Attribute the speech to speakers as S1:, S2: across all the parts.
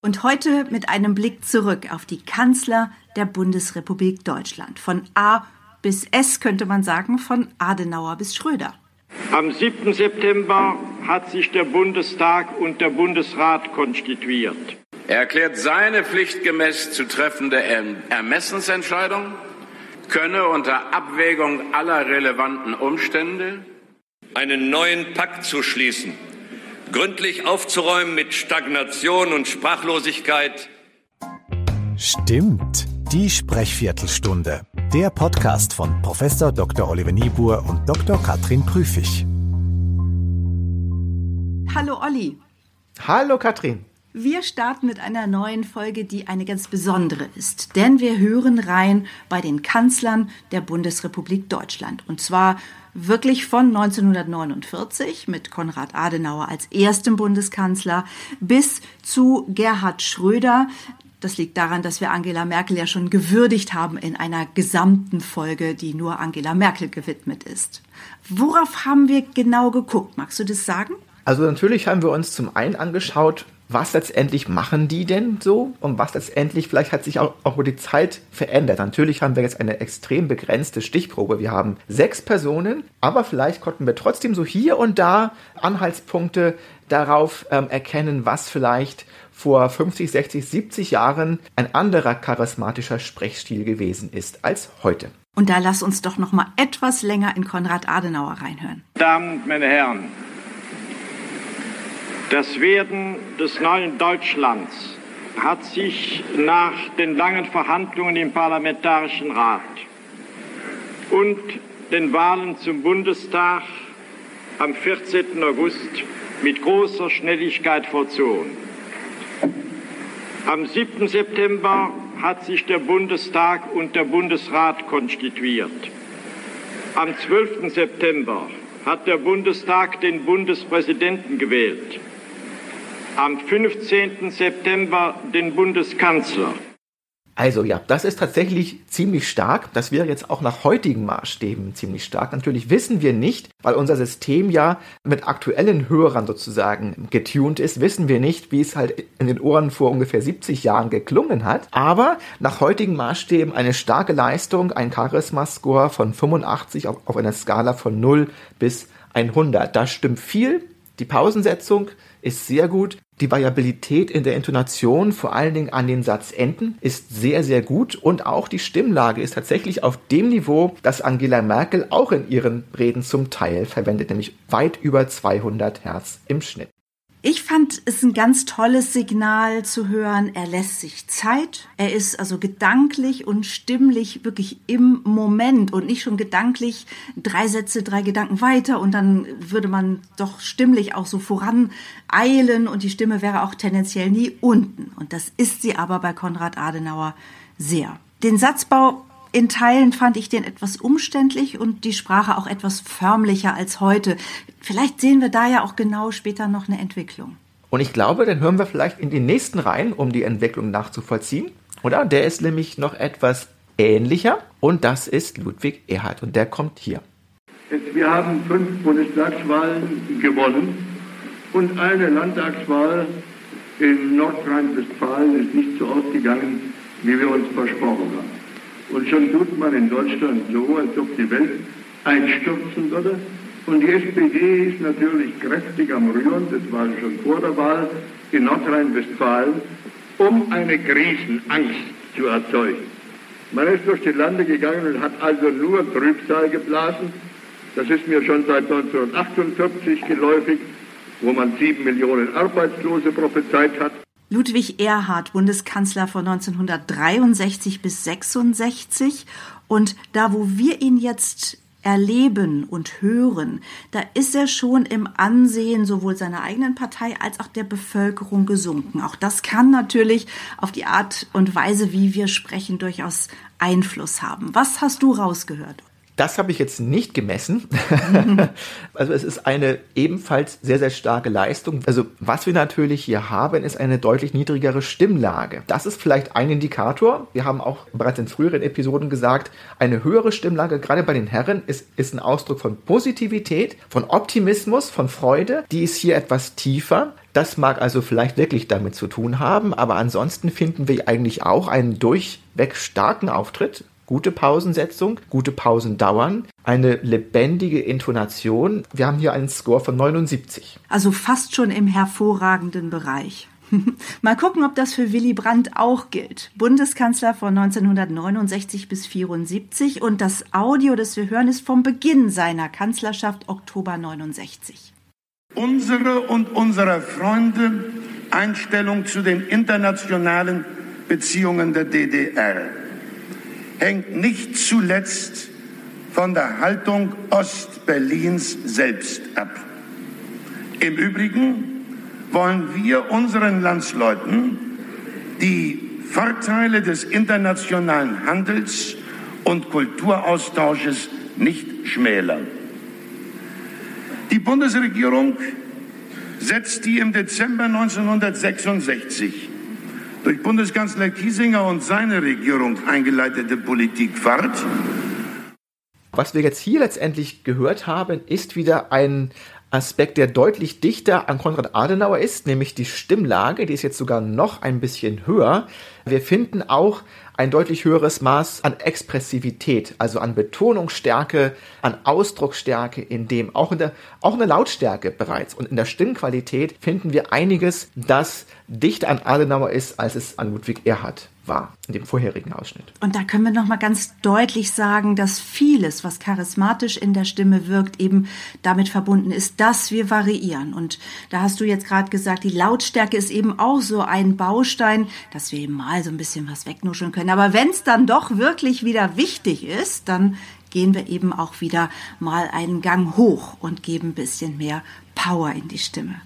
S1: Und heute mit einem Blick zurück auf die Kanzler der Bundesrepublik Deutschland. Von A bis S könnte man sagen, von Adenauer bis Schröder.
S2: Am 7. September hat sich der Bundestag und der Bundesrat konstituiert.
S3: Er erklärt seine pflichtgemäß zu treffende Ermessensentscheidung, könne unter Abwägung aller relevanten Umstände
S4: einen neuen Pakt zu schließen, gründlich aufzuräumen mit Stagnation und Sprachlosigkeit.
S5: Stimmt, die Sprechviertelstunde. Der Podcast von Professor Dr. Oliver Niebuhr und Dr. Katrin Prüfig.
S1: Hallo Olli.
S6: Hallo Katrin.
S1: Wir starten mit einer neuen Folge, die eine ganz besondere ist, denn wir hören rein bei den Kanzlern der Bundesrepublik Deutschland. Und zwar wirklich von 1949 mit Konrad Adenauer als erstem Bundeskanzler bis zu Gerhard Schröder, das liegt daran, dass wir Angela Merkel ja schon gewürdigt haben in einer gesamten Folge, die nur Angela Merkel gewidmet ist. Worauf haben wir genau geguckt? Magst du das sagen?
S6: Also natürlich haben wir uns zum einen angeschaut, was letztendlich machen die denn so und was letztendlich, vielleicht hat sich auch, auch über die Zeit verändert. Natürlich haben wir jetzt eine extrem begrenzte Stichprobe. Wir haben sechs Personen, aber vielleicht konnten wir trotzdem so hier und da Anhaltspunkte darauf ähm, erkennen, was vielleicht vor 50, 60, 70 Jahren ein anderer charismatischer Sprechstil gewesen ist als heute.
S1: Und da lass uns doch noch mal etwas länger in Konrad Adenauer reinhören.
S2: Damen, meine Herren, das Werden des neuen Deutschlands hat sich nach den langen Verhandlungen im Parlamentarischen Rat und den Wahlen zum Bundestag am 14. August mit großer Schnelligkeit vollzogen. Am 7. September hat sich der Bundestag und der Bundesrat konstituiert. Am 12. September hat der Bundestag den Bundespräsidenten gewählt. Am 15. September den Bundeskanzler.
S6: Also ja, das ist tatsächlich ziemlich stark. Das wäre jetzt auch nach heutigen Maßstäben ziemlich stark. Natürlich wissen wir nicht, weil unser System ja mit aktuellen Hörern sozusagen getuned ist, wissen wir nicht, wie es halt in den Ohren vor ungefähr 70 Jahren geklungen hat. Aber nach heutigen Maßstäben eine starke Leistung, ein Charisma-Score von 85 auf, auf einer Skala von 0 bis 100. Da stimmt viel. Die Pausensetzung ist sehr gut. Die Variabilität in der Intonation, vor allen Dingen an den Satzenden, ist sehr, sehr gut. Und auch die Stimmlage ist tatsächlich auf dem Niveau, das Angela Merkel auch in ihren Reden zum Teil verwendet, nämlich weit über 200 Hertz im Schnitt.
S1: Ich fand es ein ganz tolles Signal zu hören. Er lässt sich Zeit. Er ist also gedanklich und stimmlich wirklich im Moment und nicht schon gedanklich drei Sätze, drei Gedanken weiter und dann würde man doch stimmlich auch so voran eilen und die Stimme wäre auch tendenziell nie unten. Und das ist sie aber bei Konrad Adenauer sehr. Den Satzbau in Teilen fand ich den etwas umständlich und die Sprache auch etwas förmlicher als heute. Vielleicht sehen wir da ja auch genau später noch eine Entwicklung.
S6: Und ich glaube, dann hören wir vielleicht in den nächsten rein, um die Entwicklung nachzuvollziehen. Oder? Der ist nämlich noch etwas ähnlicher und das ist Ludwig Erhard und der kommt hier.
S7: Wir haben fünf Bundestagswahlen gewonnen und eine Landtagswahl in Nordrhein-Westfalen ist nicht so ausgegangen, wie wir uns versprochen haben. Und schon tut man in Deutschland so, als ob die Welt einstürzen würde. Und die SPD ist natürlich kräftig am Rühren, das war schon vor der Wahl in Nordrhein-Westfalen, um eine Krisenangst zu erzeugen. Man ist durch die Lande gegangen und hat also nur Trübsal geblasen. Das ist mir schon seit 1948 geläufig, wo man sieben Millionen Arbeitslose prophezeit hat.
S1: Ludwig Erhard, Bundeskanzler von 1963 bis 66. Und da, wo wir ihn jetzt erleben und hören, da ist er schon im Ansehen sowohl seiner eigenen Partei als auch der Bevölkerung gesunken. Auch das kann natürlich auf die Art und Weise, wie wir sprechen, durchaus Einfluss haben. Was hast du rausgehört?
S6: Das habe ich jetzt nicht gemessen. also es ist eine ebenfalls sehr, sehr starke Leistung. Also was wir natürlich hier haben, ist eine deutlich niedrigere Stimmlage. Das ist vielleicht ein Indikator. Wir haben auch bereits in früheren Episoden gesagt, eine höhere Stimmlage, gerade bei den Herren, ist, ist ein Ausdruck von Positivität, von Optimismus, von Freude. Die ist hier etwas tiefer. Das mag also vielleicht wirklich damit zu tun haben, aber ansonsten finden wir eigentlich auch einen durchweg starken Auftritt gute Pausensetzung, gute Pausendauern, eine lebendige Intonation. Wir haben hier einen Score von 79.
S1: Also fast schon im hervorragenden Bereich. Mal gucken, ob das für Willy Brandt auch gilt. Bundeskanzler von 1969 bis 74 und das Audio, das wir hören, ist vom Beginn seiner Kanzlerschaft Oktober 69.
S8: Unsere und unserer Freunde Einstellung zu den internationalen Beziehungen der DDR hängt nicht zuletzt von der Haltung Ostberlins selbst ab. Im Übrigen wollen wir unseren Landsleuten die Vorteile des internationalen Handels und Kulturaustausches nicht schmälern. Die Bundesregierung setzt die im Dezember 1966 durch Bundeskanzler Kiesinger und seine Regierung eingeleitete Politik fort.
S6: Was wir jetzt hier letztendlich gehört haben, ist wieder ein Aspekt, der deutlich dichter an Konrad Adenauer ist, nämlich die Stimmlage, die ist jetzt sogar noch ein bisschen höher. Wir finden auch ein deutlich höheres Maß an Expressivität, also an Betonungsstärke, an Ausdrucksstärke, in dem auch in der, auch in der Lautstärke bereits und in der Stimmqualität finden wir einiges, das dichter an Adenauer ist, als es an Ludwig Erhard war in dem vorherigen Ausschnitt.
S1: Und da können wir noch mal ganz deutlich sagen, dass vieles, was charismatisch in der Stimme wirkt, eben damit verbunden ist, dass wir variieren. Und da hast du jetzt gerade gesagt, die Lautstärke ist eben auch so ein Baustein, dass wir eben mal so ein bisschen was wegnuscheln können. Aber wenn es dann doch wirklich wieder wichtig ist, dann gehen wir eben auch wieder mal einen Gang hoch und geben ein bisschen mehr Power in die Stimme.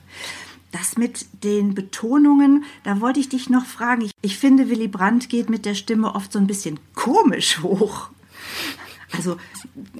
S1: Das mit den Betonungen, da wollte ich dich noch fragen. Ich, ich finde, Willy Brandt geht mit der Stimme oft so ein bisschen komisch hoch. Also,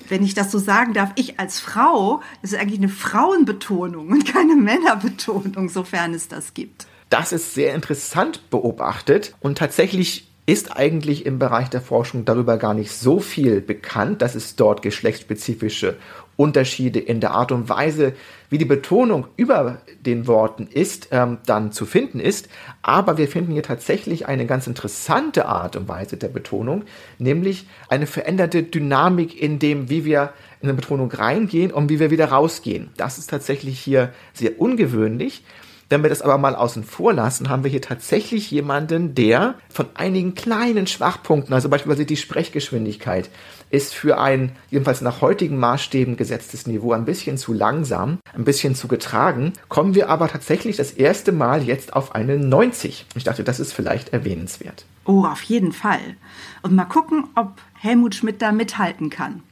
S1: wenn ich das so sagen darf, ich als Frau, das ist eigentlich eine Frauenbetonung und keine Männerbetonung, sofern es das gibt.
S6: Das ist sehr interessant beobachtet und tatsächlich ist eigentlich im Bereich der Forschung darüber gar nicht so viel bekannt, dass es dort geschlechtsspezifische Unterschiede in der Art und Weise, wie die Betonung über den Worten ist, ähm, dann zu finden ist. Aber wir finden hier tatsächlich eine ganz interessante Art und Weise der Betonung, nämlich eine veränderte Dynamik in dem, wie wir in eine Betonung reingehen und wie wir wieder rausgehen. Das ist tatsächlich hier sehr ungewöhnlich. Wenn wir das aber mal außen vor lassen, haben wir hier tatsächlich jemanden, der von einigen kleinen Schwachpunkten, also beispielsweise die Sprechgeschwindigkeit, ist für ein jedenfalls nach heutigen Maßstäben gesetztes Niveau ein bisschen zu langsam, ein bisschen zu getragen, kommen wir aber tatsächlich das erste Mal jetzt auf eine 90. Ich dachte, das ist vielleicht erwähnenswert.
S1: Oh, auf jeden Fall. Und mal gucken, ob Helmut Schmidt da mithalten kann.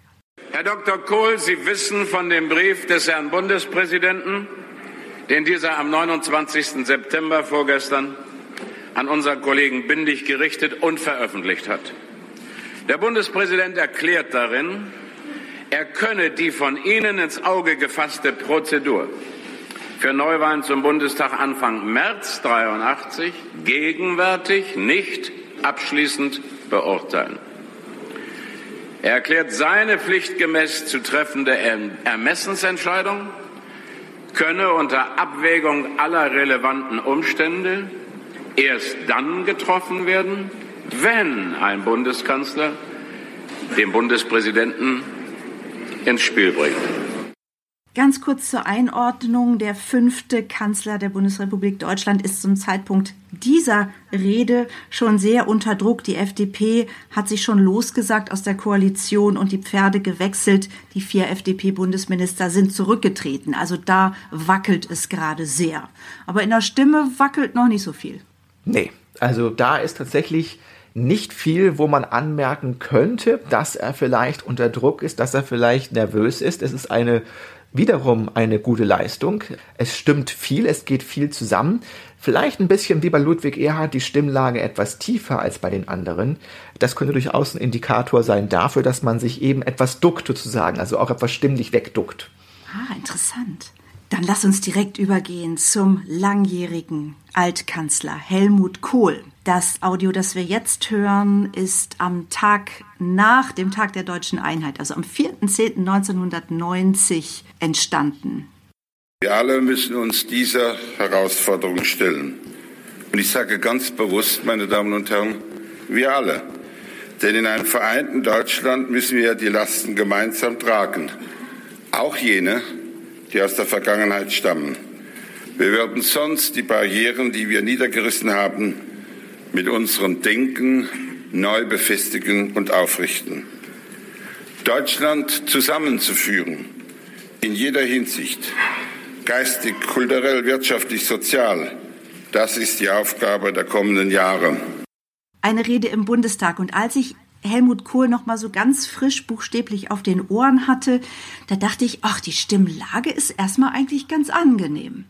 S3: Herr Dr. Kohl, Sie wissen von dem Brief des Herrn Bundespräsidenten, den dieser am 29. September vorgestern an unseren Kollegen Bindig gerichtet und veröffentlicht hat. Der Bundespräsident erklärt darin, er könne die von Ihnen ins Auge gefasste Prozedur für Neuwahlen zum Bundestag Anfang März 83 gegenwärtig nicht abschließend beurteilen. Er erklärt seine pflichtgemäß zu treffende Ermessensentscheidung könne unter Abwägung aller relevanten Umstände erst dann getroffen werden, wenn ein Bundeskanzler den Bundespräsidenten ins Spiel bringt.
S1: Ganz kurz zur Einordnung. Der fünfte Kanzler der Bundesrepublik Deutschland ist zum Zeitpunkt dieser Rede schon sehr unter Druck. Die FDP hat sich schon losgesagt aus der Koalition und die Pferde gewechselt. Die vier FDP-Bundesminister sind zurückgetreten. Also da wackelt es gerade sehr. Aber in der Stimme wackelt noch nicht so viel.
S6: Nee, also da ist tatsächlich nicht viel, wo man anmerken könnte, dass er vielleicht unter Druck ist, dass er vielleicht nervös ist. Es ist eine wiederum eine gute Leistung. Es stimmt viel, es geht viel zusammen. Vielleicht ein bisschen wie bei Ludwig Erhard die Stimmlage etwas tiefer als bei den anderen. Das könnte durchaus ein Indikator sein dafür, dass man sich eben etwas duckt sozusagen, also auch etwas stimmlich wegduckt.
S1: Ah, interessant. Dann lass uns direkt übergehen zum langjährigen Altkanzler Helmut Kohl. Das Audio, das wir jetzt hören, ist am Tag nach dem Tag der deutschen Einheit, also am 4.10.1990 entstanden.
S9: Wir alle müssen uns dieser Herausforderung stellen. Und ich sage ganz bewusst, meine Damen und Herren, wir alle. Denn in einem vereinten Deutschland müssen wir die Lasten gemeinsam tragen. Auch jene, die aus der Vergangenheit stammen. Wir werden sonst die Barrieren, die wir niedergerissen haben, mit unserem Denken neu befestigen und aufrichten. Deutschland zusammenzuführen, in jeder Hinsicht, geistig, kulturell, wirtschaftlich, sozial, das ist die Aufgabe der kommenden Jahre.
S1: Eine Rede im Bundestag. Und als ich Helmut Kohl noch mal so ganz frisch buchstäblich auf den Ohren hatte, da dachte ich, ach, die Stimmlage ist erstmal eigentlich ganz angenehm.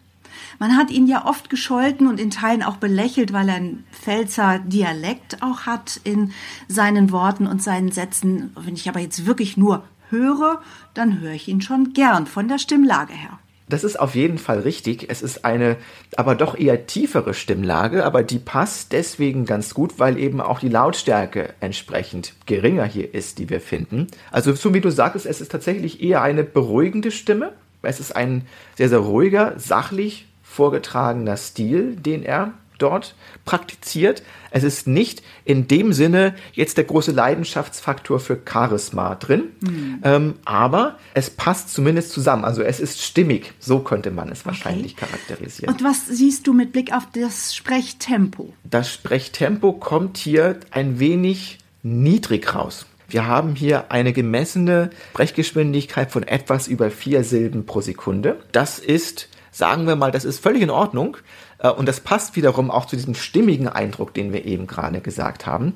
S1: Man hat ihn ja oft gescholten und in Teilen auch belächelt, weil er einen Pfälzer Dialekt auch hat in seinen Worten und seinen Sätzen. Wenn ich aber jetzt wirklich nur höre, dann höre ich ihn schon gern von der Stimmlage her.
S6: Das ist auf jeden Fall richtig. Es ist eine aber doch eher tiefere Stimmlage, aber die passt deswegen ganz gut, weil eben auch die Lautstärke entsprechend geringer hier ist, die wir finden. Also so wie du sagst, es ist tatsächlich eher eine beruhigende Stimme. Es ist ein sehr, sehr ruhiger, sachlich vorgetragener Stil, den er dort praktiziert. Es ist nicht in dem Sinne jetzt der große Leidenschaftsfaktor für Charisma drin, mhm. ähm, aber es passt zumindest zusammen. Also es ist stimmig, so könnte man es wahrscheinlich okay. charakterisieren.
S1: Und was siehst du mit Blick auf das Sprechtempo?
S6: Das Sprechtempo kommt hier ein wenig niedrig raus. Wir haben hier eine gemessene Sprechgeschwindigkeit von etwas über vier Silben pro Sekunde. Das ist sagen wir mal, das ist völlig in Ordnung. Äh, und das passt wiederum auch zu diesem stimmigen Eindruck, den wir eben gerade gesagt haben.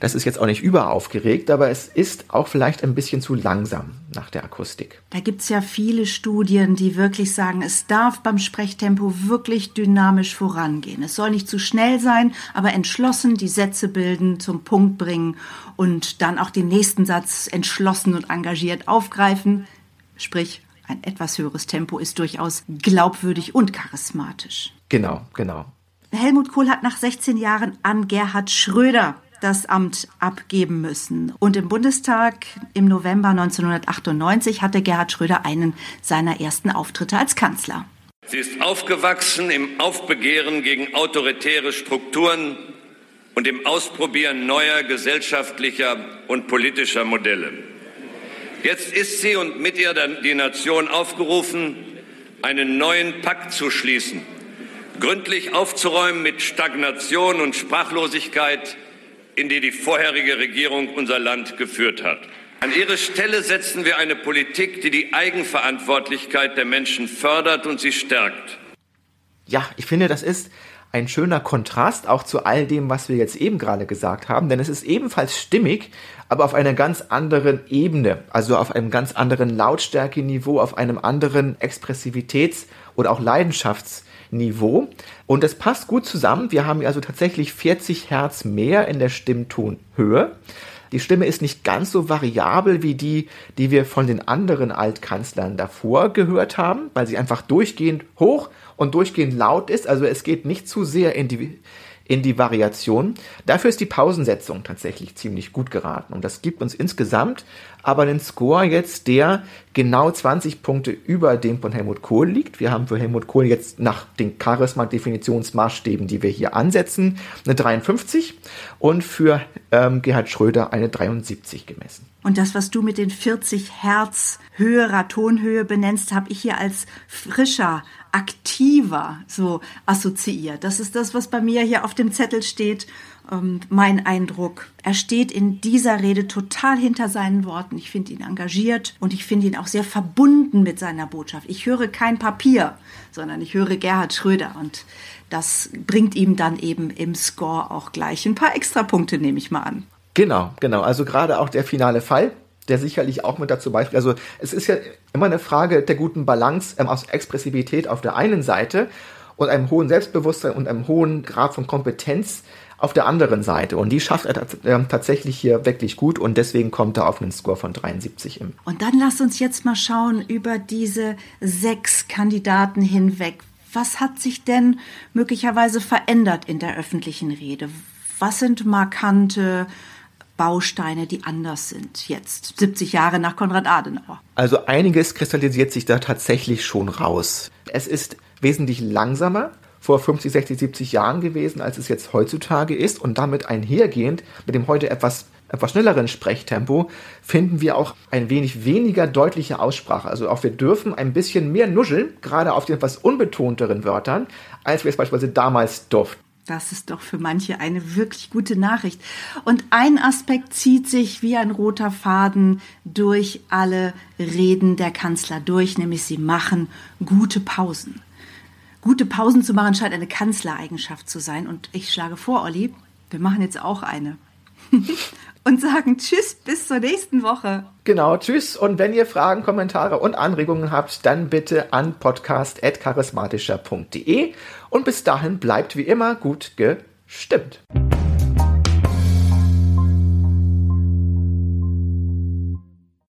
S6: Das ist jetzt auch nicht überaufgeregt, aber es ist auch vielleicht ein bisschen zu langsam nach der Akustik.
S1: Da gibt es ja viele Studien, die wirklich sagen, es darf beim Sprechtempo wirklich dynamisch vorangehen. Es soll nicht zu schnell sein, aber entschlossen die Sätze bilden, zum Punkt bringen und dann auch den nächsten Satz entschlossen und engagiert aufgreifen. Sprich, ein etwas höheres Tempo ist durchaus glaubwürdig und charismatisch.
S6: Genau, genau.
S1: Helmut Kohl hat nach 16 Jahren an Gerhard Schröder das Amt abgeben müssen. Und im Bundestag im November 1998 hatte Gerhard Schröder einen seiner ersten Auftritte als Kanzler.
S4: Sie ist aufgewachsen im Aufbegehren gegen autoritäre Strukturen und im Ausprobieren neuer gesellschaftlicher und politischer Modelle. Jetzt ist sie und mit ihr die Nation aufgerufen, einen neuen Pakt zu schließen, gründlich aufzuräumen mit Stagnation und Sprachlosigkeit, in die die vorherige Regierung unser Land geführt hat. An ihre Stelle setzen wir eine Politik, die die Eigenverantwortlichkeit der Menschen fördert und sie stärkt.
S6: Ja, ich finde, das ist ein schöner Kontrast auch zu all dem, was wir jetzt eben gerade gesagt haben, denn es ist ebenfalls stimmig, aber auf einer ganz anderen Ebene, also auf einem ganz anderen Lautstärkeniveau, auf einem anderen Expressivitäts- oder auch Leidenschaftsniveau. Und es passt gut zusammen. Wir haben also tatsächlich 40 Hertz mehr in der Stimmtonhöhe. Die Stimme ist nicht ganz so variabel wie die, die wir von den anderen Altkanzlern davor gehört haben, weil sie einfach durchgehend hoch und durchgehend laut ist. Also es geht nicht zu sehr in die, in die Variation. Dafür ist die Pausensetzung tatsächlich ziemlich gut geraten. Und das gibt uns insgesamt aber einen Score jetzt, der genau 20 Punkte über dem von Helmut Kohl liegt. Wir haben für Helmut Kohl jetzt nach den Charisma-Definitionsmaßstäben, die wir hier ansetzen, eine 53 und für ähm, Gerhard Schröder eine 73 gemessen.
S1: Und das, was du mit den 40 Hertz höherer Tonhöhe benennst, habe ich hier als frischer, aktiver so assoziiert. Das ist das, was bei mir hier auf dem Zettel steht. Ähm, mein Eindruck. Er steht in dieser Rede total hinter seinen Worten. Ich finde ihn engagiert und ich finde ihn auch sehr verbunden mit seiner Botschaft. Ich höre kein Papier, sondern ich höre Gerhard Schröder und das bringt ihm dann eben im Score auch gleich ein paar Extrapunkte, nehme ich mal an.
S6: Genau, genau. Also gerade auch der finale Fall, der sicherlich auch mit dazu beiträgt. Also es ist ja immer eine Frage der guten Balance ähm, aus Expressivität auf der einen Seite und einem hohen Selbstbewusstsein und einem hohen Grad von Kompetenz auf der anderen Seite. Und die schafft er ähm, tatsächlich hier wirklich gut und deswegen kommt er auf einen Score von 73 im.
S1: Und dann lass uns jetzt mal schauen über diese sechs Kandidaten hinweg. Was hat sich denn möglicherweise verändert in der öffentlichen Rede? Was sind markante Bausteine, die anders sind jetzt, 70 Jahre nach Konrad Adenauer?
S6: Also einiges kristallisiert sich da tatsächlich schon raus. Es ist wesentlich langsamer vor 50, 60, 70 Jahren gewesen, als es jetzt heutzutage ist und damit einhergehend mit dem heute etwas etwas schnelleren Sprechtempo finden wir auch ein wenig weniger deutliche Aussprache. Also auch wir dürfen ein bisschen mehr nuscheln, gerade auf den etwas unbetonteren Wörtern, als wir es beispielsweise damals durften.
S1: Das ist doch für manche eine wirklich gute Nachricht. Und ein Aspekt zieht sich wie ein roter Faden durch alle Reden der Kanzler durch, nämlich sie machen gute Pausen gute Pausen zu machen scheint eine Kanzlereigenschaft zu sein. Und ich schlage vor, Olli, wir machen jetzt auch eine. und sagen Tschüss bis zur nächsten Woche.
S6: Genau, Tschüss. Und wenn ihr Fragen, Kommentare und Anregungen habt, dann bitte an podcast.charismatischer.de. Und bis dahin bleibt wie immer gut gestimmt.